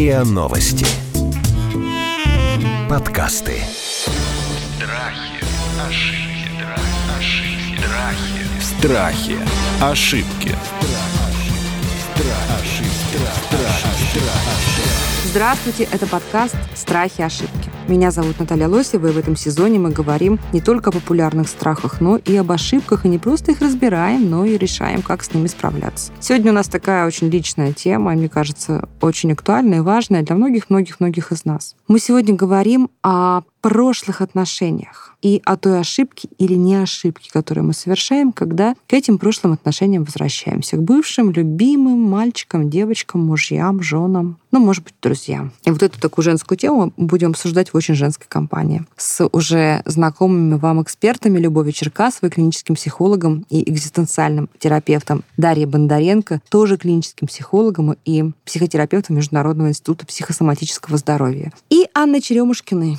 РИА Новости. Подкасты. Страхи, ошибки, ошибки, Страхи. страхи. Ошибки. Здравствуйте, это подкаст «Страхи ошибки». Меня зовут Наталья Лосева, и в этом сезоне мы говорим не только о популярных страхах, но и об ошибках, и не просто их разбираем, но и решаем, как с ними справляться. Сегодня у нас такая очень личная тема, мне кажется, очень актуальная и важная для многих-многих-многих из нас. Мы сегодня говорим о прошлых отношениях и о той ошибке или не ошибке, которую мы совершаем, когда к этим прошлым отношениям возвращаемся, к бывшим, любимым мальчикам, девочкам, мужьям, женам, ну, может быть, друзьям. И вот эту такую женскую тему будем обсуждать в очень женской компании с уже знакомыми вам экспертами Любовью Черкасовой, клиническим психологом и экзистенциальным терапевтом Дарьей Бондаренко, тоже клиническим психологом и психотерапевтом Международного института психосоматического здоровья. И Анной Черемушкиной,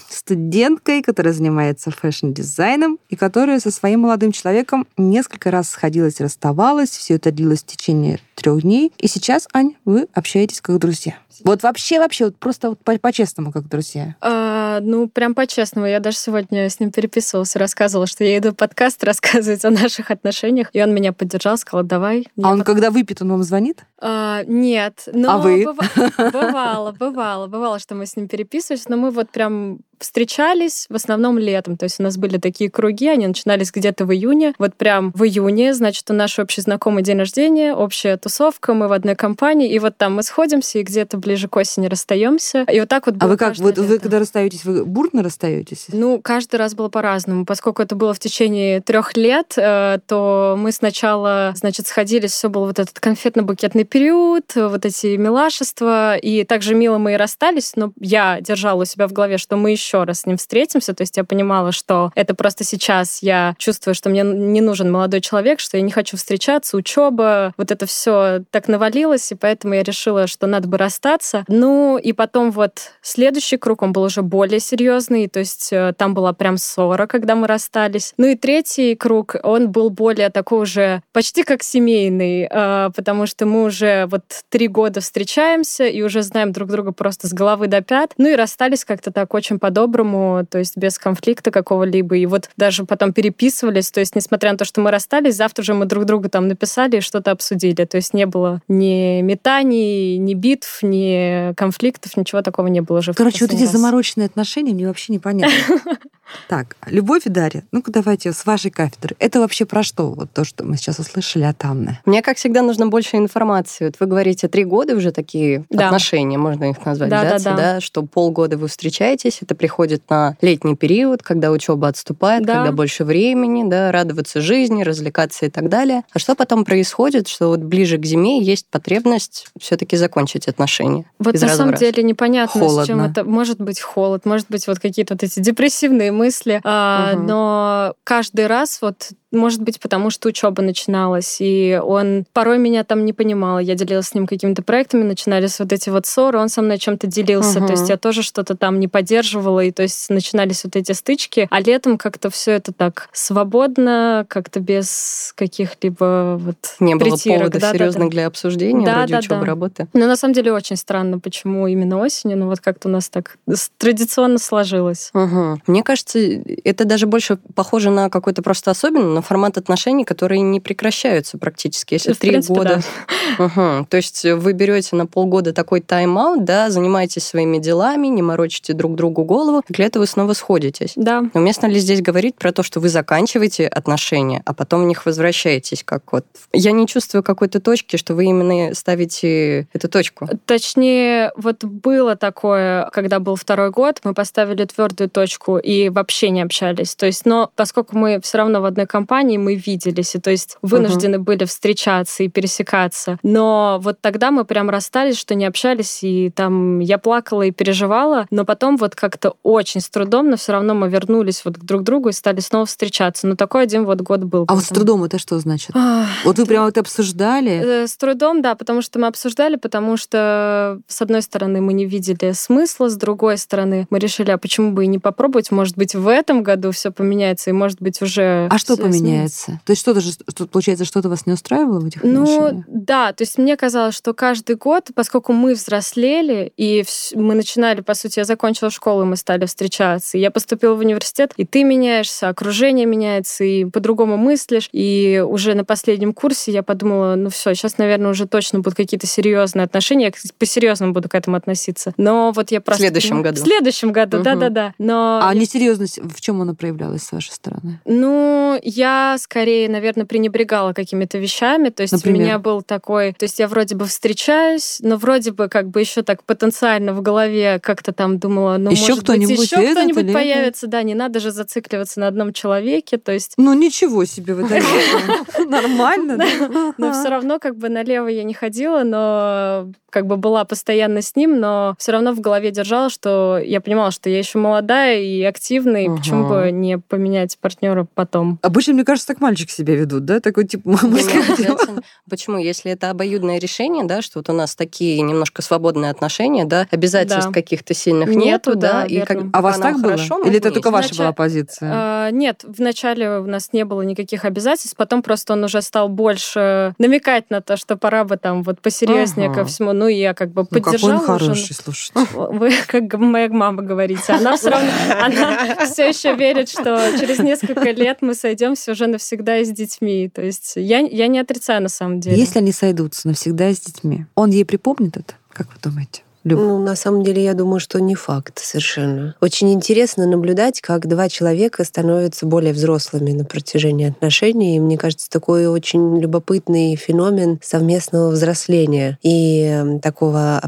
студенткой, которая занимается фэшн-дизайном и которая со своим молодым человеком несколько раз сходилась расставалась. Все это длилось в течение трех дней. И сейчас, Ань, вы общаетесь как друзья. Вот вообще, вообще, вот просто вот по- по-честному, как друзья. А, ну, прям по-честному. Я даже сегодня с ним переписывалась, рассказывала, что я иду в подкаст рассказывать о наших отношениях. И он меня поддержал, сказал, давай. А он, когда выпит, он вам звонит? А, нет. Но А вы? быва- Бывало, бывало, бывало, что мы с ним переписывались, но мы вот прям встречались в основном летом. То есть у нас были такие круги, они начинались где-то в июне. Вот прям в июне, значит, у наш общий знакомый день рождения, общая тусовка, мы в одной компании, и вот там мы сходимся, и где-то ближе к осени расстаемся. И вот так вот А было вы как, вот вы лето. когда расстаетесь, вы бурно расстаетесь? Ну, каждый раз было по-разному. Поскольку это было в течение трех лет, э, то мы сначала, значит, сходились, все был вот этот конфетно-букетный период, вот эти милашества, и также мило мы и расстались, но я держала у себя в голове, что мы еще раз с ним встретимся, то есть я понимала, что это просто сейчас я чувствую, что мне не нужен молодой человек, что я не хочу встречаться, учеба, вот это все так навалилось, и поэтому я решила, что надо бы расстаться. Ну, и потом вот следующий круг, он был уже более серьезный, то есть э, там была прям ссора, когда мы расстались. Ну и третий круг, он был более такой уже почти как семейный, э, потому что мы уже вот три года встречаемся и уже знаем друг друга просто с головы до пят. Ну и расстались как-то так очень по-доброму, то есть без конфликта какого-либо. И вот даже потом переписывались, то есть несмотря на то, что мы расстались, завтра же мы друг другу там написали и что-то обсудили. То есть не было ни метаний, ни битв, ни конфликтов, ничего такого не было уже. в Короче, вот эти раз. замороченные отношения мне вообще непонятно. Так, Любовь и Дарья, ну-ка давайте с вашей кафедры. Это вообще про что? Вот то, что мы сейчас услышали от Анны. Мне, как всегда, нужно больше информации. Вот вы говорите, три года уже такие Да. отношения, можно их назвать, Да, да, да, да. что полгода вы встречаетесь, это приходит на летний период, когда учеба отступает, Да. когда больше времени, да, радоваться жизни, развлекаться и так далее. А что потом происходит, что вот ближе к зиме есть потребность все-таки закончить отношения? Вот на самом раз? деле непонятно, с чем Холодно. это. Может быть холод, может быть вот какие-то вот эти депрессивные мысли. Мгм. Но каждый раз вот может быть, потому что учеба начиналась, и он порой меня там не понимал. Я делилась с ним какими-то проектами, начинались вот эти вот ссоры, он со мной чем-то делился, Мгм. то есть я тоже что-то там не поддерживала, и то есть начинались вот эти стычки, а летом как-то все это так свободно, как-то без каких-либо вот Не было притирок. повода Да-да-да. серьезных для обсуждения Да, вроде да, учебы, да. работы. Ну, на самом деле, очень странно, почему именно осенью, но вот как-то у нас так традиционно сложилось. Мгм. Мне кажется, это даже больше похоже на какой-то просто особенный, на формат отношений, которые не прекращаются практически. Если В три года. Мгм. То есть вы берете на полгода такой тайм-аут, да, занимаетесь своими делами, не морочите друг другу голову, и лету вы снова сходитесь. Да. Но уместно ли здесь говорить про то, что вы заканчиваете отношения, а потом в них возвращаетесь, как вот... Я не чувствую какой-то точки, что вы именно ставите эту точку. Точнее, вот было такое, когда был второй год, мы поставили твердую точку и вообще не общались. То есть, но поскольку мы все равно в одной компании, мы виделись, и то есть вынуждены были встречаться и пересекаться. Но вот тогда мы прям расстались, что не общались, и там я плакала и переживала, но потом вот как-то очень с трудом, но все равно мы вернулись вот к друг другу и стали снова встречаться. Но такой один вот год был. А вот с трудом это что значит? Ах, Вот вы прямо это обсуждали? Э, С трудом, да, потому что мы обсуждали, потому что, с одной стороны, мы не видели смысла, с другой стороны, мы решили, а почему бы и не попробовать, может быть, в этом году все поменяется, и, может быть, уже... А что всё поменяется? Меняется? То есть что-то же, что, получается, что-то вас не устраивало в этих Ну, отношениях? да, то есть мне казалось, что каждый год, поскольку мы взрослели, и вс- мы начинали, по сути, я закончила школу, и мы стали встречаться, и я поступила в университет, и ты меняешься, окружение меняется, и по-другому мыслишь, и уже на последнем курсе я подумала, ну все, сейчас, наверное, уже точно будут какие-то серьезные отношения, я по-серьезному буду к этому относиться. Но вот я просто... следующем ну, году. В следующем году, да-да-да. Но А я- несерьезность в чем она проявлялась с вашей стороны? ну, я скорее, наверное, пренебрегала какими-то вещами. То есть Например? у меня был такой... То есть я вроде бы встречаюсь, но вроде бы как бы еще так потенциально в голове как-то там думала, ну, Ещё может быть, кто-нибудь еще этот кто-нибудь или это? появится. Да, не надо же зацикливаться на одном человеке. То есть Ну, ничего себе вы. Нормально, да? но все равно как бы налево я не ходила, но как бы была постоянно с ним, но все равно в голове держала, что я понимала, что я еще молодая и активная, и почему бы не поменять партнера потом. Обычно, мне кажется, так мальчики себя ведут, да? Такой тип типа. обязательно- Почему? Если это обоюдное решение, да, что вот у нас такие немножко свободные отношения, да, обязательств Да. каких-то сильных Нету, нету, да, да, и как. А вас так было? Или это только ваша была позиция? А, нет, вначале у нас не было никаких обязательств, потом просто он уже стал больше намекать на то, что пора бы там вот посерьезнее Ага. ко всему. Ну, и я как бы Ну, какой поддержала он уже. хороший, слушайте. Вы, как моя мама говорите, она все равно, она все еще верит, что через несколько лет мы сойдемся уже навсегда с детьми. То есть я, я не отрицаю на самом деле. Если они сойдутся навсегда с детьми, он ей припомнит это? Как вы думаете? Люб? Ну, на самом деле, я думаю, что не факт совершенно. Очень интересно наблюдать, как два человека становятся более взрослыми на протяжении отношений. И мне кажется, такой очень любопытный феномен совместного взросления и м, такого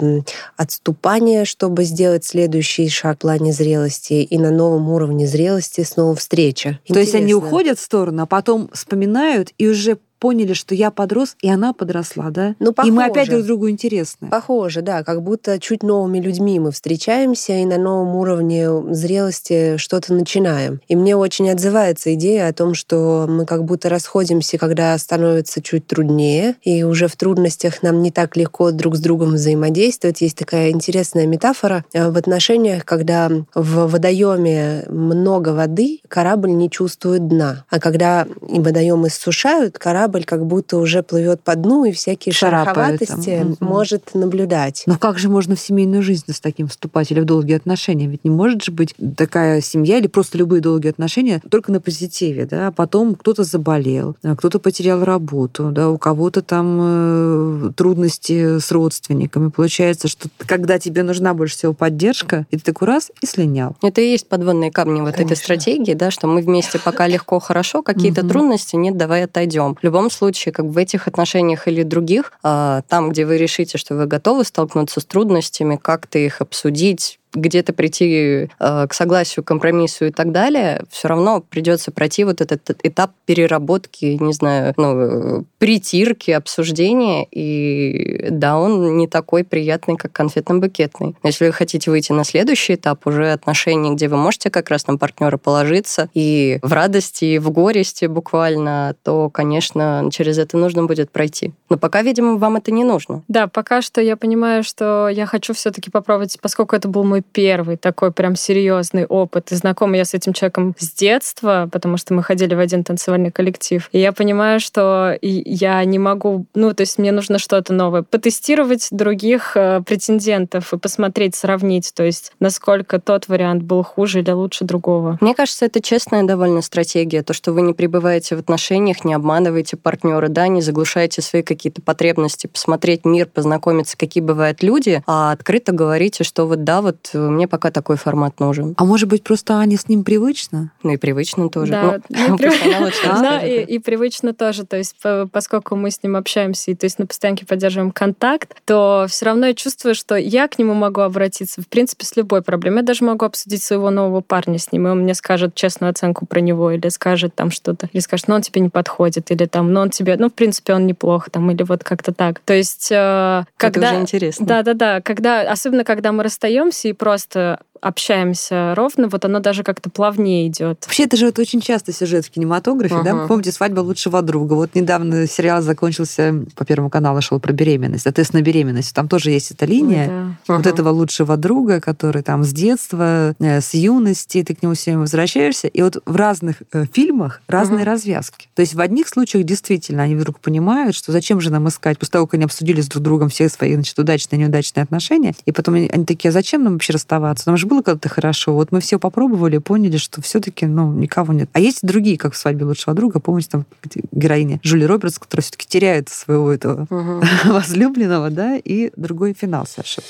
отступания, чтобы сделать следующий шаг в плане зрелости, и на новом уровне зрелости снова встреча. То есть они Интересно. уходят в сторону, а потом вспоминают и уже поняли, что я подрос, и она подросла, да? Ну, И мы опять похоже. друг другу интересны. Похоже, да, как будто чуть новыми людьми мы встречаемся и на новом уровне зрелости что-то начинаем. И мне очень отзывается идея о том, что мы как будто расходимся, когда становится чуть труднее, и уже в трудностях нам не так легко друг с другом взаимодействовать. Есть такая интересная метафора э, в отношениях, когда в водоеме много воды, корабль не чувствует дна. А когда и водоем иссушают, корабль как будто уже плывет по дну и всякие Шарапает там. шероховатости может наблюдать. Но как же можно в семейную жизнь с таким вступать или в долгие отношения? Ведь не может же быть такая семья или просто любые долгие отношения только на позитиве, да? А потом кто-то заболел, а кто-то потерял работу, да, у кого-то там э, трудности с родственниками. Получается, что когда тебе нужна больше всего поддержка, и ты такой раз и слинял. Это и есть подводные камни вот этой Конечно. стратегии, да, что мы вместе пока легко, хорошо, какие-то трудности нет, давай отойдем. Любом случае, как в этих отношениях или других, а, там, где вы решите, что вы готовы столкнуться с трудностями, как-то их обсудить, где-то прийти э, к согласию, компромиссу и так далее, все равно придется пройти вот этот этап переработки, не знаю, ну, э, притирки, обсуждения. И да, он не такой приятный, как конфетно-букетный. Но если вы хотите выйти на следующий этап уже отношений, где вы можете как раз на партнера положиться и в радости, и в горести буквально, то, конечно, через это нужно будет пройти. Но пока, видимо, вам это не нужно. Да, пока что я понимаю, что я хочу все-таки попробовать, поскольку это был мой первый такой прям серьезный опыт. И знакома я с этим человеком с детства, потому что мы ходили в один танцевальный коллектив. И я понимаю, что я не могу, ну, то есть мне нужно что-то новое. Потестировать других э, претендентов и посмотреть, сравнить, то есть насколько тот вариант был хуже или лучше другого. Мне кажется, это честная довольно стратегия. То, что вы не пребываете в отношениях, не обманываете партнера, да, не заглушаете свои какие-то потребности, посмотреть мир, познакомиться, какие бывают люди, а открыто говорите, что вот да, вот мне пока такой формат нужен. А может быть, просто Ане с ним привычно? Ну и привычно тоже. Да, Ну, Да, расскажет. и, и привычно тоже. То есть, по- поскольку мы с ним общаемся и то есть на постоянке поддерживаем контакт, то все равно я чувствую, что я к нему могу обратиться, в принципе, с любой проблемой. Я даже могу обсудить своего нового парня с ним, и он мне скажет честную оценку про него, или скажет там что-то, или скажет, ну он тебе не подходит, или там, ну он тебе, ну в принципе он неплохо, там, или вот как-то так. То есть, э, когда... Это уже интересно. Да, да, да. Когда, особенно когда мы расстаемся и просто общаемся ровно, вот оно даже как-то плавнее идет. Вообще, это же вот очень часто сюжет в кинематографе, да? Ага. Помните, свадьба лучшего друга. Вот недавно сериал закончился, по Первому каналу шел про беременность, а тест на беременность. Там тоже есть эта линия. Да. Вот Ага. этого лучшего друга, который там с детства, э, с юности, ты к нему все время возвращаешься. И вот в разных э, фильмах разные Мгм. развязки. То есть в одних случаях действительно они вдруг понимают, что зачем же нам искать, после того, как они обсудили с друг другом все свои значит, удачные и неудачные отношения, и потом они, они такие, а зачем нам вообще расставаться? Нам же было когда-то хорошо. Вот мы все попробовали, поняли, что все-таки ну, никого нет. А есть другие, как в свадьбе лучшего друга. Помните, там героиня Жюли Робертс, которая все-таки теряет своего этого Мгм. возлюбленного, да, и другой финал совершенно.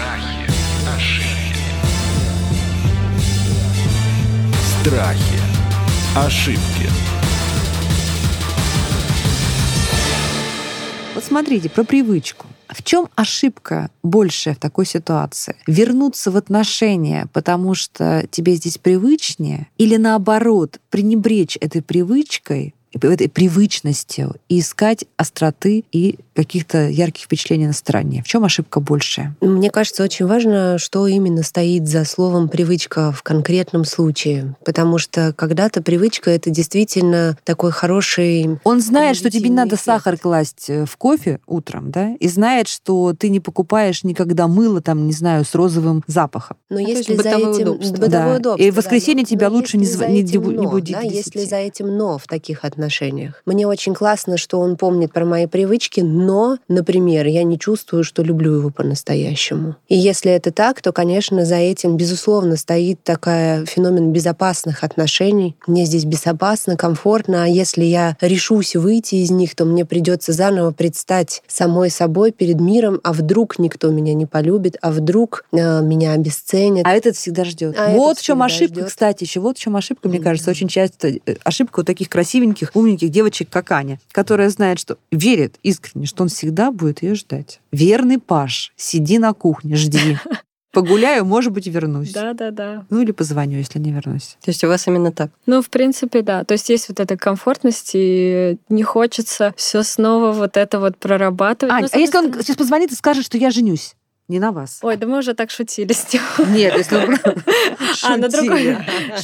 Страхи, ошибки, Страхи. Ошибки. Вот смотрите, про привычку. В чем ошибка большая в такой ситуации? Вернуться в отношения, потому что тебе здесь привычнее, или наоборот, пренебречь этой привычкой, этой привычностью и искать остроты и каких-то ярких впечатлений на стороне. В чем ошибка большая? Мне кажется, очень важно, что именно стоит за словом привычка в конкретном случае. Потому что когда-то привычка это действительно такой хороший. Он знает, что тебе не надо Позитивный сахар эффект. класть э, в кофе утром, да, и знает, что ты не покупаешь никогда мыло, там, не знаю, с розовым запахом. Но то если за этим удобство. бытовое Да. удобство, И в воскресенье но- тебя но лучше не не не но, будить да, если 10. за этим но в таких отношениях. Мне очень классно, что он помнит про мои привычки, но, например, я не чувствую, что люблю его по-настоящему. И если это так, то, конечно, за этим, безусловно, стоит такая феномен безопасных отношений. Мне здесь безопасно, комфортно, а если я решусь выйти из них, то мне придется заново предстать самой собой перед миром, а вдруг никто меня не полюбит, а вдруг э, меня обесценят. А этот всегда ждет. А вот в чем ошибка, ждёт. кстати, еще вот в чем ошибка, мне Мгм. кажется, очень часто э, ошибка у таких красивеньких, умненьких девочек, как Аня, которая знает, что верит искренне, что он всегда будет ее ждать. Верный Паш, сиди на кухне, жди. Погуляю, может быть, вернусь. Да-да-да. Ну или позвоню, если не вернусь. То есть у вас именно так? Ну, в принципе, да. То есть есть вот эта комфортность, и не хочется все снова вот это вот прорабатывать. Ань, Ну, а если он сейчас позвонит и скажет, что я женюсь? Не на вас. Ой, да мы уже так шутили с ним. Нет, если он А, на другой.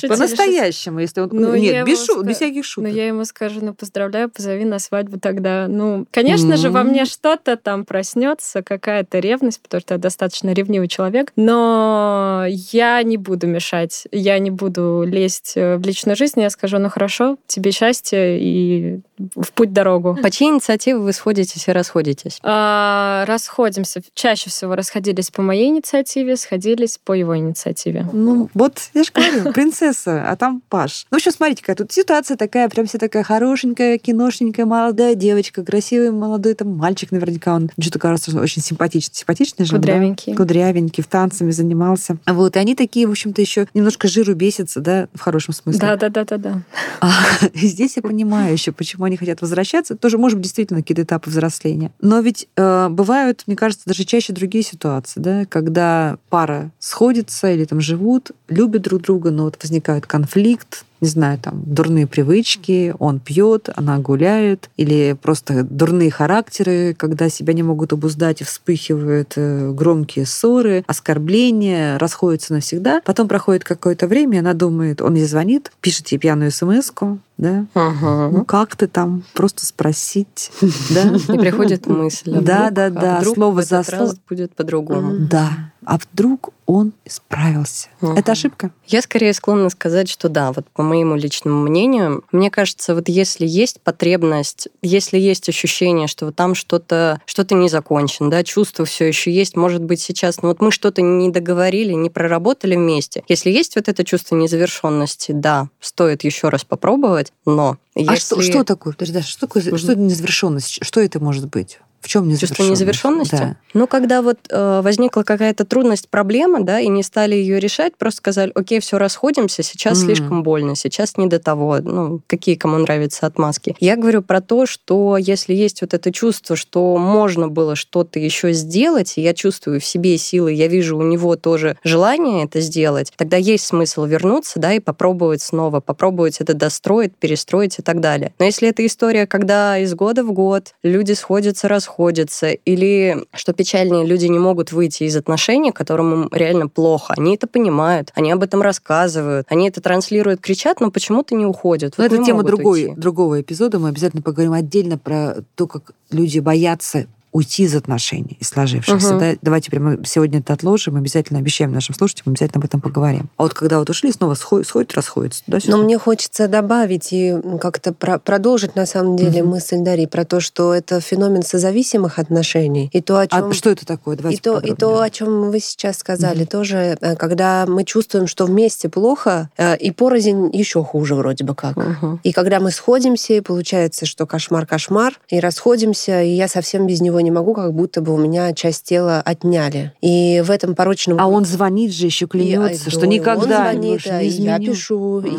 По-настоящему, если он... Ну, Нет, без шу- без всяких Ну, шуток. я ему скажу, ну, поздравляю, позови на свадьбу тогда. Ну, конечно же, во мне что-то там проснется, какая-то ревность, потому что я достаточно ревнивый человек. Но я не буду мешать, я не буду лезть э, в личную жизнь. Я скажу, ну, хорошо, тебе счастья и в путь дорогу. По чьей инициативе вы сходитесь и расходитесь? А, расходимся. Чаще всего расходились по моей инициативе, сходились по его инициативе. Ну, вот, я же говорю, принцесса, а там Паш. Ну, в общем, смотрите, какая тут ситуация такая, прям вся такая хорошенькая, киношненькая, молодая девочка, красивый молодой там мальчик наверняка, он что-то кажется очень симпатичный, симпатичный же, он, да? Кудрявенький. Кудрявенький, в танцами занимался. Вот, и они такие, в общем-то, еще немножко жиру бесятся, да, в хорошем смысле. Да-да-да-да-да. А здесь я понимаю еще, почему они хотят возвращаться. Тоже, может быть, действительно какие-то этапы взросления. Но ведь э, бывают, мне кажется, даже чаще другие ситуации, да, когда пара сходится или там живут, любят друг друга, но вот возникает конфликт, не знаю, там, дурные привычки, он пьет, она гуляет, или просто дурные характеры, когда себя не могут обуздать и вспыхивают э, громкие ссоры, оскорбления, расходятся навсегда. Потом проходит какое-то время, она думает, он ей звонит, пишет ей пьяную смс да, ну как ты там, просто спросить, да? И приходит мысль. а Да, да, а да, слово за слово. будет по-другому. Да. А вдруг он справился? Мгм. Это ошибка? Я скорее склонна сказать, что да, вот по моему личному мнению, мне кажется, вот если есть потребность, если есть ощущение, что вот там что-то что не закончено, да, чувство все еще есть, может быть сейчас, ну вот мы что-то не договорили, не проработали вместе. Если есть вот это чувство незавершенности, да, стоит еще раз попробовать, но А что, если- что такое? Подожди, Даша, что такое, Мгм. что незавершенность? Что это может быть? В чем незавершенность? Чувство незавершенности? Да. Ну, когда вот э, возникла какая-то трудность, проблема, да, и не стали ее решать, просто сказали, окей, все, расходимся, сейчас Мгм. слишком больно, сейчас не до того, ну, какие кому нравятся отмазки. Я говорю про то, что если есть вот это чувство, что можно было что-то еще сделать, и я чувствую в себе силы, я вижу у него тоже желание это сделать, тогда есть смысл вернуться, да, и попробовать снова, попробовать это достроить, перестроить и так далее. Но если это история, когда из года в год люди сходятся, расходятся, расходятся, или, что печальнее, люди не могут выйти из отношений, которым им реально плохо. Они это понимают, они об этом рассказывают, они это транслируют, кричат, но почему-то не уходят. Но Вот это не тема другой, уйти. другого эпизода. Мы обязательно поговорим отдельно про то, как люди боятся уйти из отношений, из сложившихся. Мгм. Да? Давайте прямо сегодня это отложим, обязательно обещаем нашим слушателям, обязательно об этом поговорим. А вот когда вот ушли, снова сходят, сходят расходятся. Да, Но мне хочется добавить и как-то про- продолжить на самом деле Мгм. мысль Дарьи про то, что это феномен созависимых отношений. И то, о чем А что это такое? Давайте и то, и то, о чем вы сейчас сказали, Мгм. тоже, э, когда мы чувствуем, что вместе плохо, э, и порознь еще хуже вроде бы как. Мгм. И когда мы сходимся, и получается, что кошмар-кошмар, и расходимся, и я совсем без него не могу, как будто бы у меня часть тела отняли. И в этом порочном... А он звонит же, еще И, клянется, а, что и никогда он звонит, а, не и я изменю. пишу, и,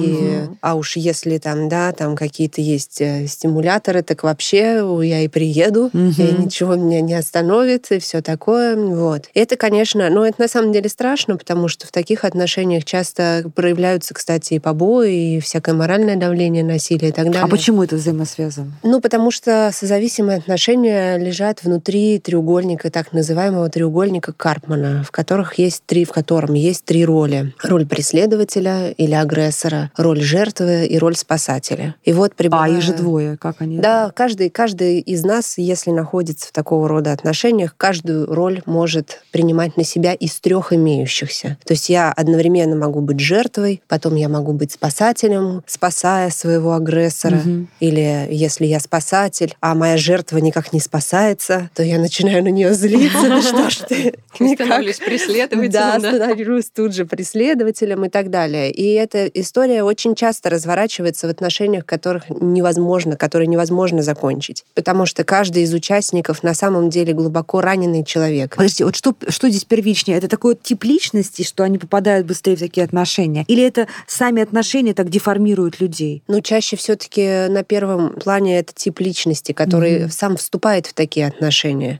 Мгм. а уж если там, да, там какие-то есть э, стимуляторы, так вообще я и приеду, и Мгм. ничего меня не остановит, и все такое, вот. И это, конечно, ну, это на самом деле страшно, потому что в таких отношениях часто проявляются, кстати, и побои, и всякое моральное давление, насилие и так далее. А почему это взаимосвязано? Ну, потому что созависимые отношения лежат внутри треугольника, так называемого треугольника Карпмана, в которых есть три, в котором есть три роли: роль преследователя или агрессора, роль жертвы и роль спасателя. И вот А, прибывая... их же двое, как они? Да, каждый, каждый из нас, если находится в такого рода отношениях, каждую роль может принимать на себя из трех имеющихся. То есть я одновременно могу быть жертвой, потом я могу быть спасателем, спасая своего агрессора. Мгм. Или если я спасатель, а моя жертва никак не спасается, то я начинаю на нее злиться. Да что ж ты? Становлюсь преследователем, Да, да. становлюсь тут же преследователем и так далее. И эта история очень часто разворачивается в отношениях, которых невозможно, которые невозможно закончить. Потому что каждый из участников на самом деле глубоко раненый человек. Подожди, вот что, что здесь первичнее? Это такой тип личности, что они попадают быстрее в такие отношения? Или это сами отношения так деформируют людей? Но чаще все-таки на первом плане это тип личности, который Мгм. сам вступает в такие отношения.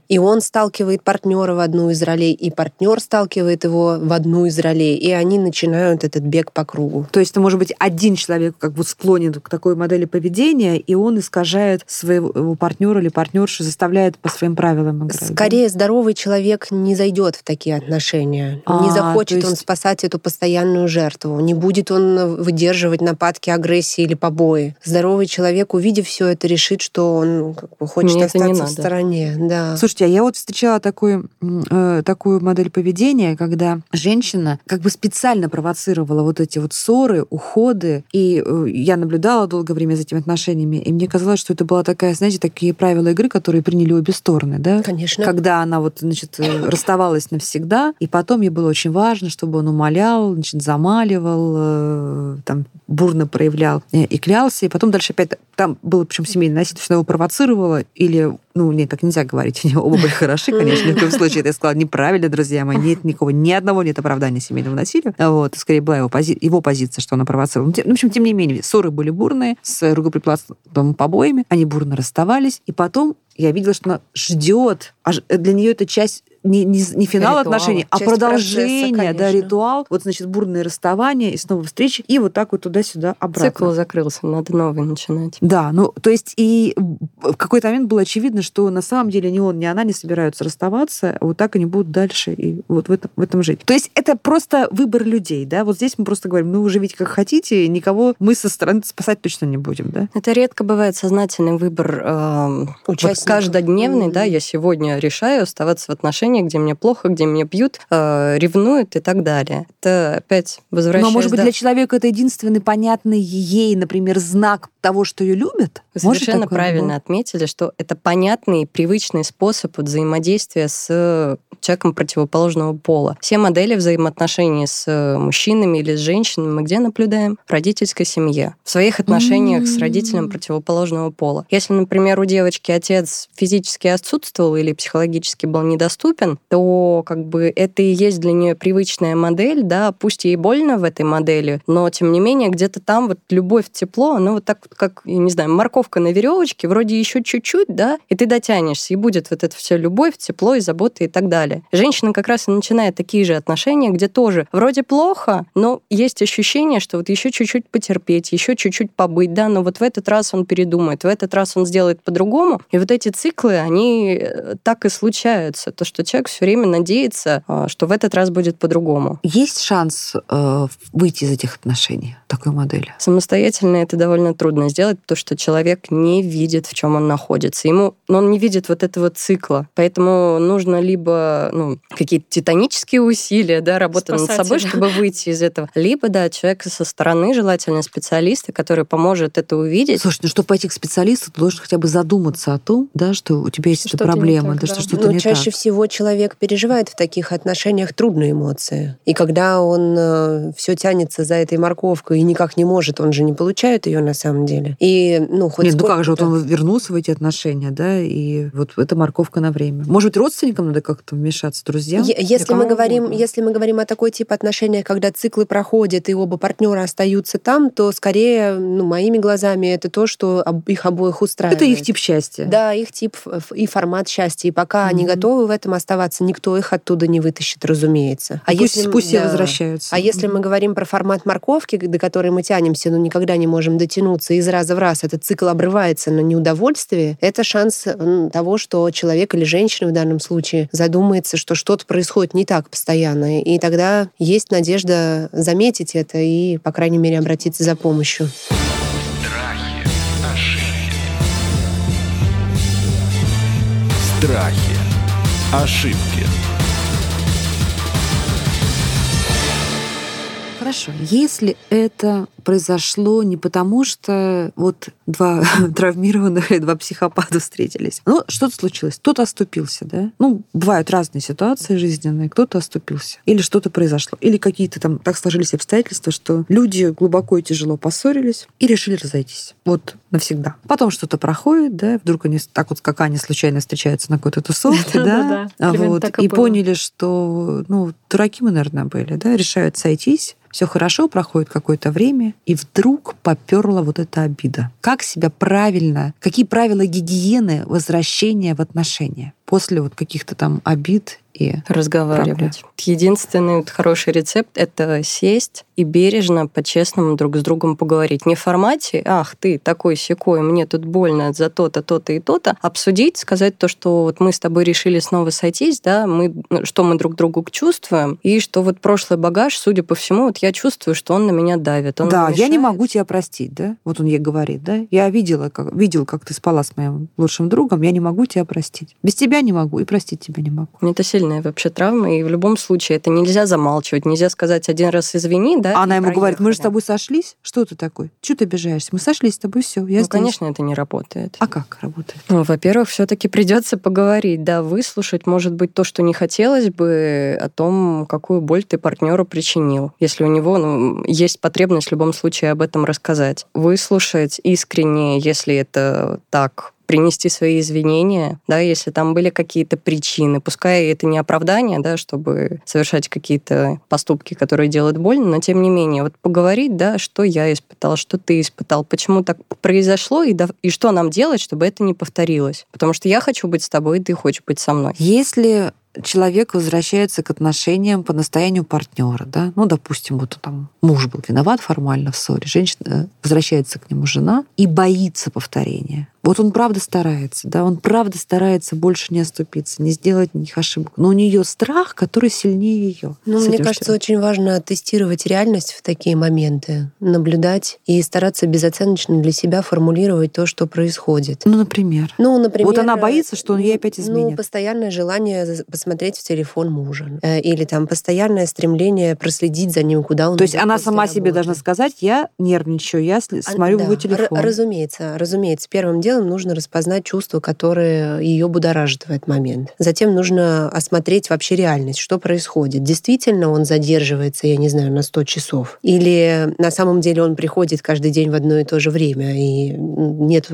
И он сталкивает партнера в одну из ролей, и партнер сталкивает его в одну из ролей, и они начинают этот бег по кругу. То есть это может быть один человек как бы склонен к такой модели поведения, и он искажает своего партнера или партнершу, заставляет по своим правилам играть. да? Скорее, здоровый человек не зайдет в такие отношения. А, не захочет есть- он спасать эту постоянную жертву. Не будет он выдерживать нападки агрессии или побои. Здоровый человек, увидев все это, решит, что он как бы, хочет Мне это не остаться в стороне. Да. Слушайте, а я вот встречала такой, э, такую модель поведения, когда женщина как бы специально провоцировала вот эти вот ссоры, уходы, и э, я наблюдала долгое время за этими отношениями, и мне казалось, что это была такая, знаете, такие правила игры, которые приняли обе стороны, да? Конечно. Когда она вот, значит, э, расставалась навсегда, и потом ей было очень важно, чтобы он умолял, значит, замаливал, э, там, бурно проявлял э, и клялся, и потом дальше опять там было причем семейное насилие, она его провоцировала, или, ну, нет, так нельзя говорить, они оба были хороши, конечно, в коем случае, это я сказала неправильно, друзья мои, нет никакого, ни одного нет оправдания семейного насилия, вот, скорее была его, пози- его позиция, что она провоцировала. Ну, ну, в общем, тем не менее, ссоры были бурные, с рукоприкладством побоями, они бурно расставались, и потом я видела, что она ждет, а для нее это часть не, не, не финал Ритуала. отношений, а продолжение, процесса, да, ритуал. Вот, значит, бурные расставания и снова встречи, и вот так вот туда-сюда обратно. Цикл закрылся, надо новый начинать. Да, ну, то есть и в какой-то момент было очевидно, что на самом деле ни он, ни она не собираются расставаться, вот так они будут дальше и вот в этом, в этом жить. То есть это просто выбор людей, да? Вот здесь мы просто говорим, ну, вы живите как хотите, никого мы со стороны спасать точно не будем, да? Это редко бывает сознательный выбор э, вот каждодневный, да, я сегодня решаю оставаться в отношениях, где мне плохо, где меня бьют, э, ревнуют и так далее. Это опять возвращаясь... Но, может быть, да, для человека это единственный понятный ей, например, знак того, что ее любят? Вы совершенно правильно быть? отметили, что это понятный, привычный способ взаимодействия с человеком противоположного пола. Все модели взаимоотношений с э, мужчинами или с женщинами мы где наблюдаем? В родительской семье. В своих отношениях с родителем противоположного пола. Если, например, у девочки отец физически отсутствовал или психологически был недоступен, то как бы это и есть для нее привычная модель, да, пусть ей больно в этой модели, но тем не менее где-то там вот любовь, тепло, оно вот так вот как, я не знаю, морковка морковка на веревочке, вроде еще чуть-чуть, да, и ты дотянешься, и будет вот это все любовь, тепло и забота и так далее. Женщина как раз и начинает такие же отношения, где тоже вроде плохо, но есть ощущение, что вот еще чуть-чуть потерпеть, еще чуть-чуть побыть, да, но вот в этот раз он передумает, в этот раз он сделает по-другому. И вот эти циклы, они э, так и случаются. То, что человек все время надеется, а, что в этот раз будет по-другому. Есть шанс э, выйти из этих отношений, такой модели? Самостоятельно это довольно трудно сделать, потому что человек не видит, в чем он находится. Ему, но он не видит вот этого цикла. Поэтому нужно либо ну, какие-то титанические усилия, да, работа над собой, чтобы выйти из этого. Либо, да, человек со стороны, желательно специалиста, который поможет это увидеть. Слушай, ну чтобы пойти к специалисту, ты должен хотя бы задуматься о том, да, что у тебя есть эта проблема, так, да, да. что что-то Но не чаще так. всего человек переживает в таких отношениях трудные эмоции. И когда он все тянется за этой морковкой и никак не может, он же не получает ее на самом деле. И, ну, хоть Нет, ну как же, вот он вернулся в эти отношения, да, и вот эта морковка на время. Может быть, родственникам надо как-то вмешаться, друзьям? Если мы, говорим, угодно. если мы говорим о такой тип отношения, когда циклы проходят и оба партнера остаются там, то скорее, ну, моими глазами, это то, что их обоих устраивает. Это их тип счастья. Да, их тип и формат счастья. И пока они Мгм. готовы в этом оставаться, никто их оттуда не вытащит, разумеется. А пусть, м- пусть все да. возвращаются. А если мы говорим про формат морковки, до которой мы тянемся, но никогда не можем дотянуться, из раза в раз этот цикл обрывается на неудовольствие, это шанс того, что человек или женщина в данном случае задумается, что что-то происходит не так постоянно. И тогда есть надежда заметить это и, по крайней мере, обратиться за помощью. Страхи, ошибки. Страхи. Ошибки. Хорошо. Если это произошло не потому, что вот два травмированных и два психопата встретились. Ну, что-то случилось. Кто-то оступился, да? Ну, бывают разные ситуации жизненные. Кто-то оступился. Или что-то произошло. Или какие-то там так сложились обстоятельства, что люди глубоко и тяжело поссорились и решили разойтись. Вот навсегда. Потом что-то проходит, да, вдруг они так вот, как они случайно встречаются на какой-то тусовке, да, а вот, и поняли, что, ну, дураки мы, наверное, были, да, решают сойтись, все хорошо, проходит какое-то время, и вдруг поперла вот эта обида. Как себя правильно, какие правила гигиены возвращения в отношения после вот каких-то там обид и разговаривать. Единственный вот хороший рецепт — это сесть и бережно, по-честному друг с другом поговорить. Не в формате «ах, ты такой секой, мне тут больно за то-то, то-то и то-то», обсудить, сказать то, что вот мы с тобой решили снова сойтись, да, мы, ну, что мы друг другу чувствуем, и что вот прошлый багаж, судя по всему, вот я чувствую, что он на меня давит. Он да, я не могу тебя простить, да? Вот он ей говорит, да? Я видела, как, видел, как ты спала с моим лучшим другом, я не могу тебя простить. Без тебя не могу и простить тебя не могу. Это сильная вообще травма, и в любом случае это нельзя замалчивать, нельзя сказать один раз извини, да. Она ему говорит, мы же с тобой сошлись, что ты такой? Чего ты обижаешься? Мы сошлись с тобой, все, я Ну, здесь. конечно, это не работает. А как работает? Ну, во-первых, все-таки придется поговорить, да, выслушать, может быть, то, что не хотелось бы, о том, какую боль ты партнеру причинил. Если у него ну, есть потребность в любом случае об этом рассказать. Выслушать искренне, если это так, принести свои извинения, да, если там были какие-то причины. Пускай это не оправдание, да, чтобы совершать какие-то поступки, которые делают больно, но тем не менее, вот поговорить, да, что я испытал, что ты испытал, почему так произошло, и, да- и что нам делать, чтобы это не повторилось. Потому что я хочу быть с тобой, и ты хочешь быть со мной. Если человек возвращается к отношениям по настоянию партнера, да, ну, допустим, вот там муж был виноват формально в ссоре, женщина возвращается к нему жена и боится повторения. Вот он правда старается, да, он правда старается больше не оступиться, не сделать никаких ошибок. Но у нее страх, который сильнее ее. Ну, мне кажется, очень важно тестировать реальность в такие моменты, наблюдать и стараться безоценочно для себя формулировать то, что происходит. Ну, например. Ну, например... Вот она боится, что он ей опять Ну, изменит. постоянное желание посмотреть в телефон мужа. Э, Или там постоянное стремление проследить за ним, куда он То есть она сама себе должна сказать, я нервничаю, я А, смотрю в его телефон. р- разумеется, разумеется. Первым делом делом нужно распознать чувства, которые ее будоражат в этот момент. Затем нужно осмотреть вообще реальность, что происходит. Действительно он задерживается, я не знаю, на 100 часов? Или на самом деле он приходит каждый день в одно и то же время, и нет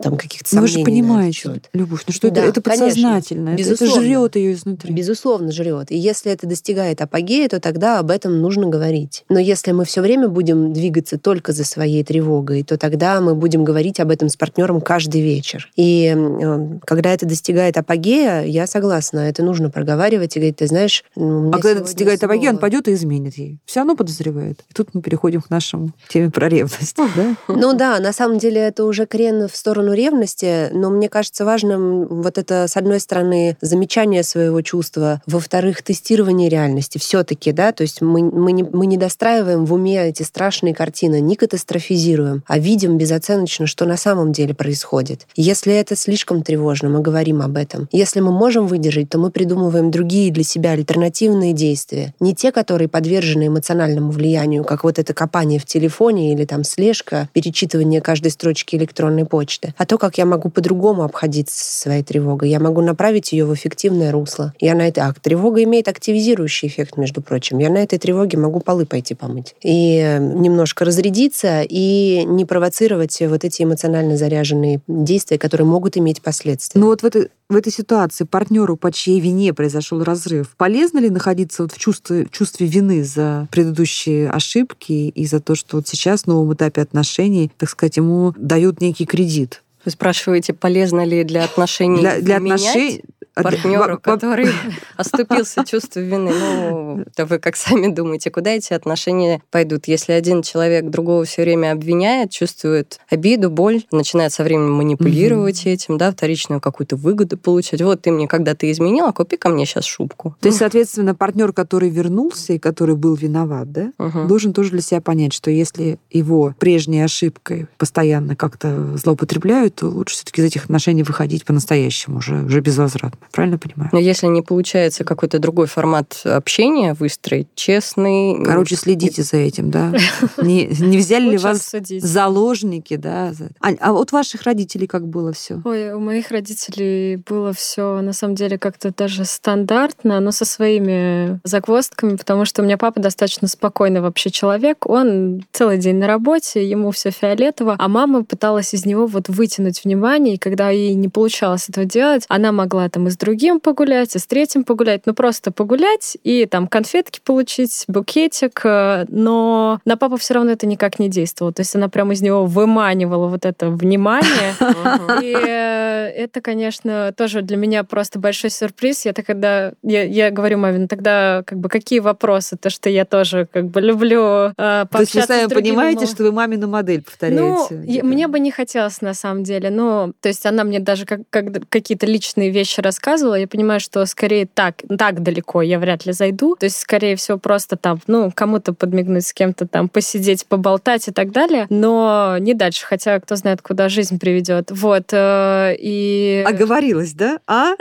там каких-то сомнений Вы же понимаете, Любовь, ну что да, это, это подсознательно, это, это жрет ее изнутри. Безусловно, жрет. И если это достигает апогея, то тогда об этом нужно говорить. Но если мы все время будем двигаться только за своей тревогой, то тогда мы будем говорить об этом с партнером каждый вечер. И э, когда это достигает апогея, я согласна, это нужно проговаривать и говорить, ты знаешь, а когда это достигает снова... апогея, он пойдет и изменит ей. Все равно подозревает. И тут мы переходим к нашему теме про ревность. Да? Ну да, на самом деле это уже крен в сторону ревности, но мне кажется важным вот это, с одной стороны, замечание своего чувства, во-вторых, тестирование реальности все-таки, да, то есть мы, мы, не, мы не достраиваем в уме эти страшные картины, не катастрофизируем, а видим безоценочно, что на самом деле происходит. Если это слишком тревожно, мы говорим об этом. Если мы можем выдержать, то мы придумываем другие для себя альтернативные действия. Не те, которые подвержены эмоциональному влиянию, как вот это копание в телефоне или там слежка, перечитывание каждой строчки электронной почты, а то, как я могу по-другому обходиться своей тревогой. Я могу направить ее в эффективное русло. Я на это... А тревога имеет активизирующий эффект, между прочим. Я на этой тревоге могу полы пойти помыть. И э, немножко разрядиться и не провоцировать вот эти эмоционально заряженные действия, которые могут иметь последствия. Ну вот в этой, в этой ситуации партнеру, по чьей вине произошел разрыв, полезно ли находиться вот в чувстве, чувстве вины за предыдущие ошибки и за то, что вот сейчас в новом этапе отношений, так сказать, ему дают некий кредит? Вы спрашиваете, полезно ли для отношений для, для отношений партнеру, который оступился чувство вины. Ну, это вы как сами думаете, куда эти отношения пойдут? Если один человек другого все время обвиняет, чувствует обиду, боль, начинает со временем манипулировать этим, да, вторичную какую-то выгоду получать. Вот ты мне когда-то изменила, купи ко мне сейчас шубку. То есть, соответственно, партнер, который вернулся и который был виноват, да, должен тоже для себя понять, что если его прежней ошибкой постоянно как-то злоупотребляют, то лучше все-таки из этих отношений выходить по-настоящему уже, уже безвозвратно. Правильно понимаю? Но если не получается какой-то другой формат общения выстроить, честный... Короче, следите за этим, да? Не, не взяли ли вас заложники, да? Ань, а вот ваших родителей как было все? Ой, у моих родителей было все на самом деле как-то даже стандартно, но со своими загвоздками, потому что у меня папа достаточно спокойный вообще человек. Он целый день на работе, ему все фиолетово, а мама пыталась из него вот вытянуть внимание, и когда ей не получалось этого делать, она могла там из с другим погулять, и с третьим погулять, ну просто погулять и там конфетки получить, букетик, э, но на папу все равно это никак не действовало. То есть она прямо из него выманивала вот это внимание. И э, это, конечно, тоже для меня просто большой сюрприз. Я тогда, я, я говорю маме, ну тогда как бы какие вопросы? То, что я тоже как бы люблю э, То есть вы сами понимаете, что вы мамину модель повторяете? Ну, мне бы не хотелось на самом деле. Ну, то есть она мне даже как, как какие-то личные вещи рассказывала, рассказывала, я понимаю, что скорее так, так далеко я вряд ли зайду. То есть, скорее всего, просто там, ну, кому-то подмигнуть, с кем-то там посидеть, поболтать и так далее, но не дальше, хотя кто знает, куда жизнь приведет. Вот. Э, и... Оговорилась, да? А?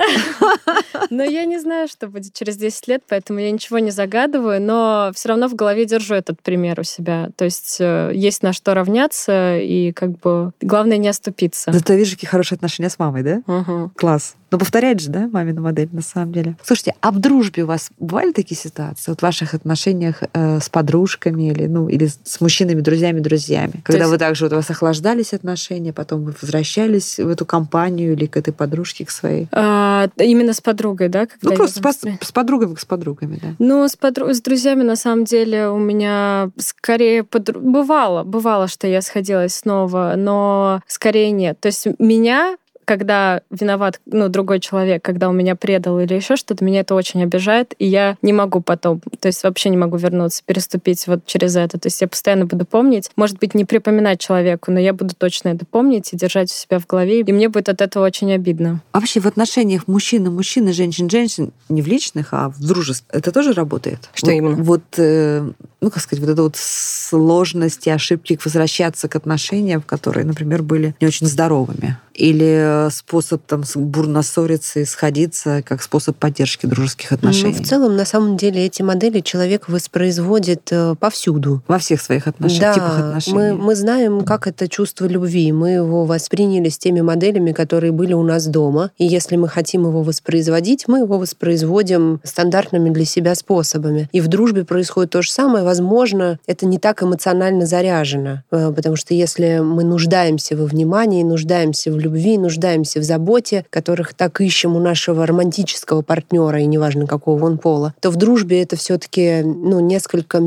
Но я не знаю, что будет через 10 лет, поэтому я ничего не загадываю, но все равно в голове держу этот пример у себя. То есть э, есть на что равняться, и как бы главное не оступиться. Зато вижу, какие хорошие отношения с мамой, да? Класс. Но повторять же, да, мамину модель на самом деле. Слушайте, а в дружбе у вас бывали такие ситуации? Вот в ваших отношениях э, с подружками или, ну, или с мужчинами, друзьями, друзьями? Когда есть... вы также вот у вас охлаждались отношения, потом вы возвращались в эту компанию или к этой подружке, к своей? А, именно с подругой, да? Когда ну, просто с, с подругами, с подругами, да. Ну, с, подру... с друзьями, на самом деле, у меня скорее подруг... бывало, бывало, что я сходилась снова, но скорее нет. То есть меня когда виноват ну, другой человек, когда он меня предал или еще что-то, меня это очень обижает, и я не могу потом, то есть вообще не могу вернуться, переступить вот через это. То есть я постоянно буду помнить, может быть, не припоминать человеку, но я буду точно это помнить и держать у себя в голове, и мне будет от этого очень обидно. А вообще в отношениях мужчина-мужчина, женщин-женщин, не в личных, а в дружестве, это тоже работает? Что вот, именно? Вот, э, ну, как сказать, вот это вот сложности, ошибки возвращаться к отношениям, которые, например, были не очень здоровыми? Или способ там бурно ссориться и сходиться как способ поддержки дружеских отношений? Ну, в целом, на самом деле, эти модели человек воспроизводит э, повсюду. Во всех своих отношениях, да, типах отношений. Мы, мы знаем, как это чувство любви. Мы его восприняли с теми моделями, которые были у нас дома. И если мы хотим его воспроизводить, мы его воспроизводим стандартными для себя способами. И в дружбе происходит то же самое. Возможно, это не так эмоционально заряжено. Э, потому что если мы нуждаемся во внимании, нуждаемся в любви, нуждаемся в заботе, которых так ищем у нашего романтического партнера, и неважно какого он пола, то в дружбе это все-таки ну, несколько,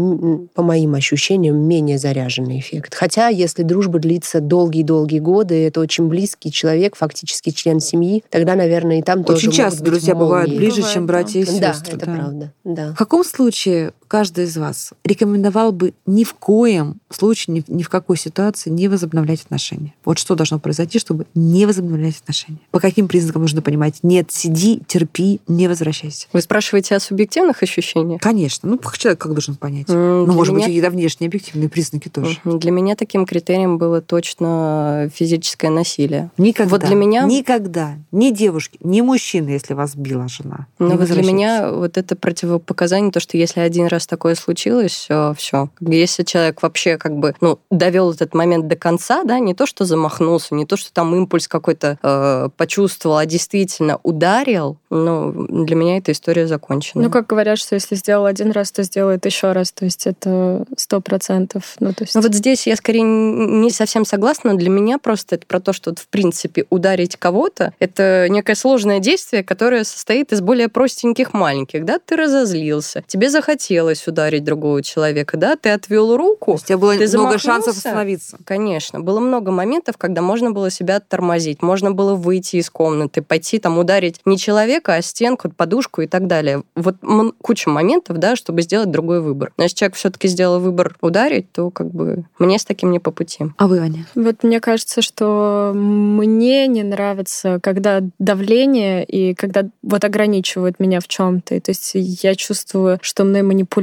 по моим ощущениям, менее заряженный эффект. Хотя, если дружба длится долгие-долгие годы, это очень близкий человек, фактически член семьи, тогда, наверное, и там очень тоже часто быть друзья молнии. бывают ближе, Бывает, чем братья и сестры. Да, это правда. Да. В каком случае каждый из вас рекомендовал бы ни в коем случае, ни, ни в какой ситуации не возобновлять отношения? Вот что должно произойти, чтобы не возобновлять отношения? По каким признакам нужно понимать? Нет, сиди, терпи, не возвращайся. Вы спрашиваете о субъективных ощущениях? Конечно. Ну, человек как должен понять? М, ну, может быть, меня- какие-то внешние объективные признаки тоже. Мгм. Для меня таким критерием было точно физическое насилие. Никогда. Вот для меня- Никогда. Ни девушки, ни мужчины, если вас била жена. Но вот для меня вот это противопоказание, то, что если один раз такое случилось, все. Если человек вообще как бы ну, довел этот момент до конца, да, не то, что замахнулся, не то, что там импульс какой-то э, почувствовал, а действительно ударил, ну, для меня эта история закончена. Ну, как говорят, что если сделал один раз, то сделает еще раз. То есть это сто процентов. Ну, то есть... Ну, вот здесь я скорее не совсем согласна. Для меня просто это про то, что вот, в принципе ударить кого-то это некое сложное действие, которое состоит из более простеньких маленьких. Да, ты разозлился, тебе захотелось ударить другого человека, да, ты отвел То руку. есть у тебя было Ты много шансов остановиться. Конечно, было много моментов, когда можно было себя тормозить, можно было выйти из комнаты, пойти там ударить не человека, а стенку, подушку и так далее. Вот м- куча моментов, да, чтобы сделать другой выбор. Но если человек все-таки сделал выбор ударить, то как бы мне с таким не по пути. А вы, Аня? Вот мне кажется, что мне не нравится, когда давление и когда вот ограничивают меня в чем-то. То есть я чувствую, что мной манипулируют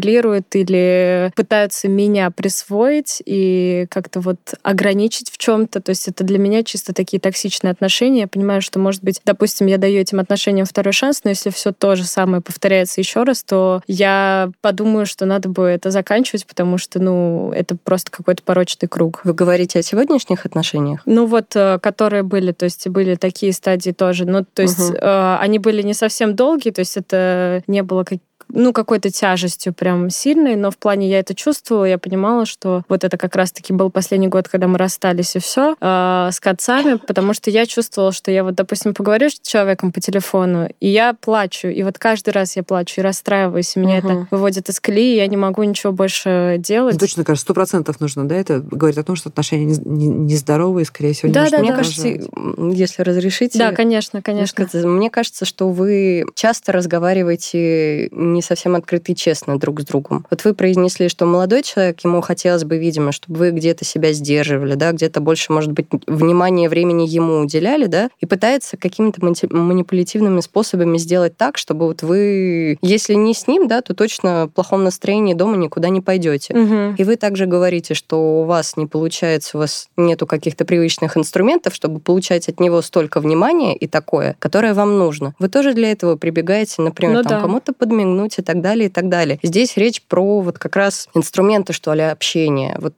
или пытаются меня присвоить и как-то вот ограничить в чем-то. То есть это для меня чисто такие токсичные отношения. Я понимаю, что, может быть, допустим, я даю этим отношениям второй шанс, но если все то же самое повторяется еще раз, то я подумаю, что надо бы это заканчивать, потому что, ну, это просто какой-то порочный круг. Вы говорите о сегодняшних отношениях? Ну вот, э, которые были, то есть были такие стадии тоже. Ну, то есть э, они были не совсем долгие, то есть это не было как ну, какой-то тяжестью прям сильной, но в плане я это чувствовала, я понимала, что вот это как раз-таки был последний год, когда мы расстались и все с концами, потому что я чувствовала, что я вот, допустим, поговорю с человеком по телефону, и я плачу, и вот каждый раз я плачу и расстраиваюсь, и меня Мгм. это выводит из колеи, и я не могу ничего больше делать. Ну, точно, кажется, сто процентов нужно, да? Это говорит о том, что отношения не- не- нездоровые, и, скорее всего, не Да, да, Мне да. кажется, если разрешите... Да, конечно, конечно. Мне кажется, что вы часто разговариваете не совсем открыто и честно друг с другом. Вот вы произнесли, что молодой человек, ему хотелось бы, видимо, чтобы вы где-то себя сдерживали, да, где-то больше, может быть, внимания, времени ему уделяли, да, и пытается какими-то манипулятивными способами сделать так, чтобы вот вы, если не с ним, да, то точно в плохом настроении дома никуда не пойдете. Мгм. И вы также говорите, что у вас не получается, у вас нету каких-то привычных инструментов, чтобы получать от него столько внимания и такое, которое вам нужно. Вы тоже для этого прибегаете, например, Ну там, да. кому-то подмигнуть и так далее, и так далее. Здесь речь про вот как раз инструменты, что ли, общения. Вот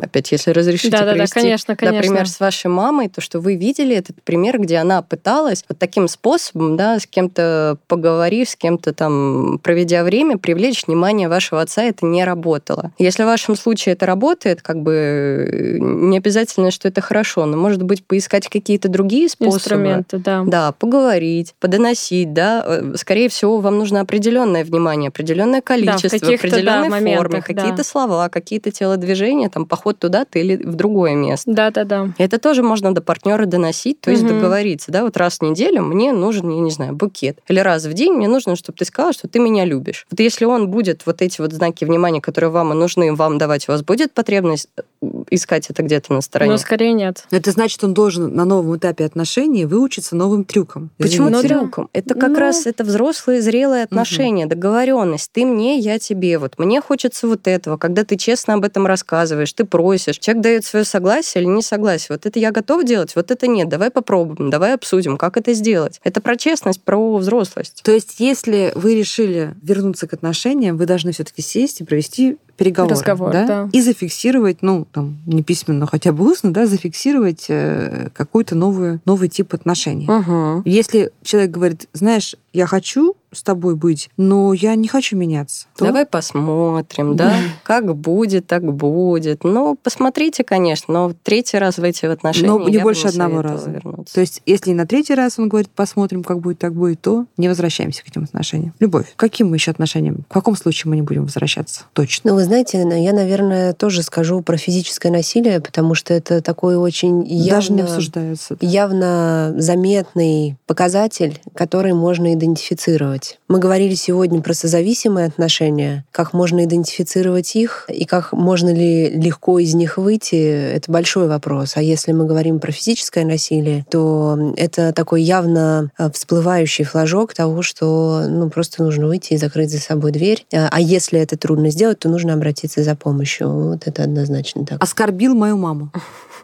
опять, если разрешите Да-да-да, привести, конечно, конечно. например, с вашей мамой, то, что вы видели этот пример, где она пыталась вот таким способом, да, с кем-то поговорив, с кем-то там, проведя время, привлечь внимание вашего отца, это не работало. Если в вашем случае это работает, как бы э, не обязательно, что это хорошо, но, может быть, поискать какие-то другие способы. Инструменты, да. Да, поговорить, подоносить, да. Э, Скорее всего, вам нужно определенное внимание, определенное количество, да, определенной форме, моментах, да. какие-то слова, какие-то телодвижения, там, поход туда-то или в другое место. Да, да, да. Это тоже можно до партнера доносить, то есть Мгм. договориться, да, вот раз в неделю мне нужен, я не знаю, букет. Или раз в день мне нужно, чтобы ты сказала, что ты меня любишь. Вот если он будет вот эти вот знаки внимания, которые вам и нужны, вам давать, у вас будет потребность э, искать это где-то на стороне? Но скорее нет. Это значит, он должен на новом этапе отношений выучиться новым трюкам. Почему Ну да. трюком? Это как Ну. раз это взрослые, зрелые отношения. Договоренность. Ты мне, я тебе. Вот мне хочется вот этого. Когда ты честно об этом рассказываешь, ты просишь. Человек дает свое согласие или не согласие. Вот это я готов делать, вот это нет. Давай попробуем, давай обсудим, как это сделать. Это про честность, про взрослость. То есть, если вы решили вернуться к отношениям, вы должны все-таки сесть и провести переговоры. Разговор, да? да. И зафиксировать, ну, там, не письменно, хотя бы устно, да, зафиксировать э, какой-то новый, новый тип отношений. Угу. Если человек говорит, знаешь, я хочу с тобой быть, но я не хочу меняться. то- Давай посмотрим, да, как будет, так будет. Ну, посмотрите, конечно, но третий раз войти в отношения Но не я бы больше одного раза. вернуться. То есть, если на третий раз он говорит, посмотрим, как будет, так будет, то не возвращаемся к этим отношениям. Любовь. К каким мы еще отношениям? В каком случае мы не будем возвращаться? Точно. Ну, вы знаете, я, наверное, тоже скажу про физическое насилие, потому что это такой очень явно... Даже не обсуждается. да. явно заметный показатель, который можно идентифицировать. Мы говорили сегодня про созависимые отношения, как можно идентифицировать их и как можно ли легко из них выйти, это большой вопрос. А если мы говорим про физическое насилие, то это такой явно э, всплывающий флажок того, что ну, просто нужно выйти и закрыть за собой дверь. А а если это трудно сделать, то нужно обратиться за помощью. Вот это однозначно так. Оскорбил мою маму.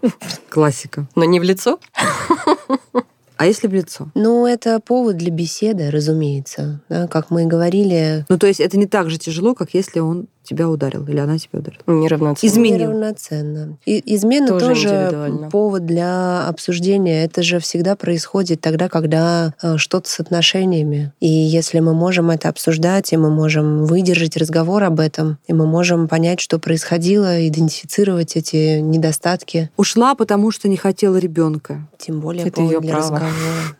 Классика. Но не в лицо? А если в лицо? Ну, это повод для беседы, разумеется. Да, как мы и говорили, Ну, то есть это не так же тяжело, как если он тебя ударил или она тебя ударила. Неравноценно. Изменил. Неравноценно. И измена Тоже тоже, повод для обсуждения. Это же всегда происходит тогда, когда э, что-то с отношениями. И если мы можем это обсуждать, и мы можем выдержать разговор об этом, и мы можем понять, что происходило, идентифицировать эти недостатки, Ушла, потому что не хотела ребенка. тем более Это для право. разговора.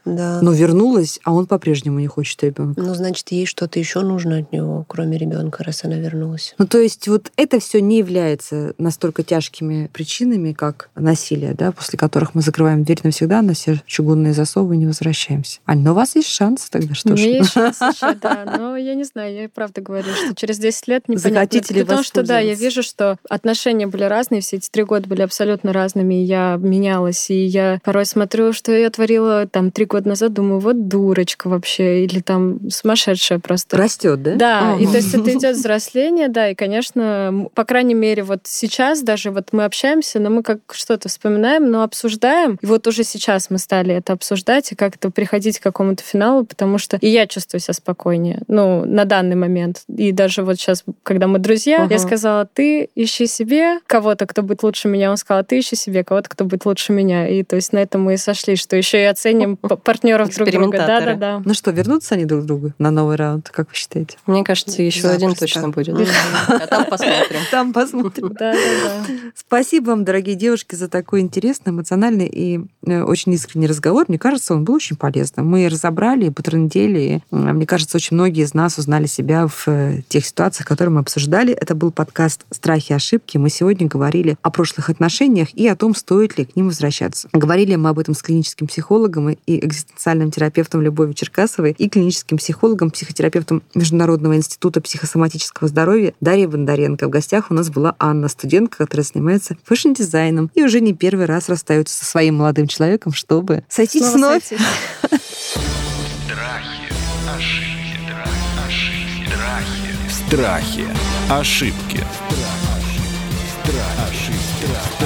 Да. Но вернулась, а он по-прежнему не хочет ребенка. Ну, значит, ей что-то еще нужно от него, кроме ребенка, раз она вернулась. Ну, то есть вот это все не является настолько тяжкими причинами, как насилие, да, после которых мы закрываем дверь навсегда на все чугунные засовы и не возвращаемся. Ань, но у вас есть шанс тогда, что У меня есть шанс еще, да. Но я не знаю, я и правда говорю, что через 10 лет непонятно. Захотите ли Потому что, да, я вижу, что отношения были разные, все эти три года были абсолютно разными, и я менялась, и я порой смотрю, что я творила там три года назад, думаю, вот дурочка вообще, или там сумасшедшая просто. Растет, да? Да, и то есть это идет взросление, да, и, конечно, по крайней мере, вот сейчас даже вот мы общаемся, но мы как что-то вспоминаем, но обсуждаем. И вот уже сейчас мы стали это обсуждать и как-то приходить к какому-то финалу, потому что и я чувствую себя спокойнее, ну, на данный момент. И даже вот сейчас, когда мы друзья, Ага. я сказала, ты ищи себе кого-то, кто будет лучше меня. Он сказал, ты ищи себе кого-то, кто будет лучше меня. И то есть на этом мы и сошли, что еще и оценим партнеров друг друга. Экспериментаторы. Да-да-да. Ну что, вернутся они друг к другу на новый раунд, как вы считаете? Мне кажется, еще один точно будет. А там посмотрим. Там посмотрим. Да-да-да. Спасибо вам, дорогие девушки, за такой интересный, эмоциональный и э, очень искренний разговор. Мне кажется, он был очень полезным. Мы разобрали, потрындели. э, Мне кажется, очень многие из нас узнали себя в э, тех ситуациях, которые мы обсуждали. Это был подкаст «Страхи и ошибки». Мы сегодня говорили о прошлых отношениях и о том, стоит ли к ним возвращаться. Говорили мы об этом с клиническим психологом и экзистенциальным терапевтом Любовью Черкасовой и клиническим психологом, психотерапевтом Международного института психосоматического здоровья Дарьей Бондаренко. В гостях у нас была Анна, студентка, которая занимается фэшн-дизайном и уже не первый раз расстается со своим молодым человеком, чтобы сойтись Снова вновь. сойтись. Страхи, ошибки, ошибки, страхи. Страхи. Ошибки.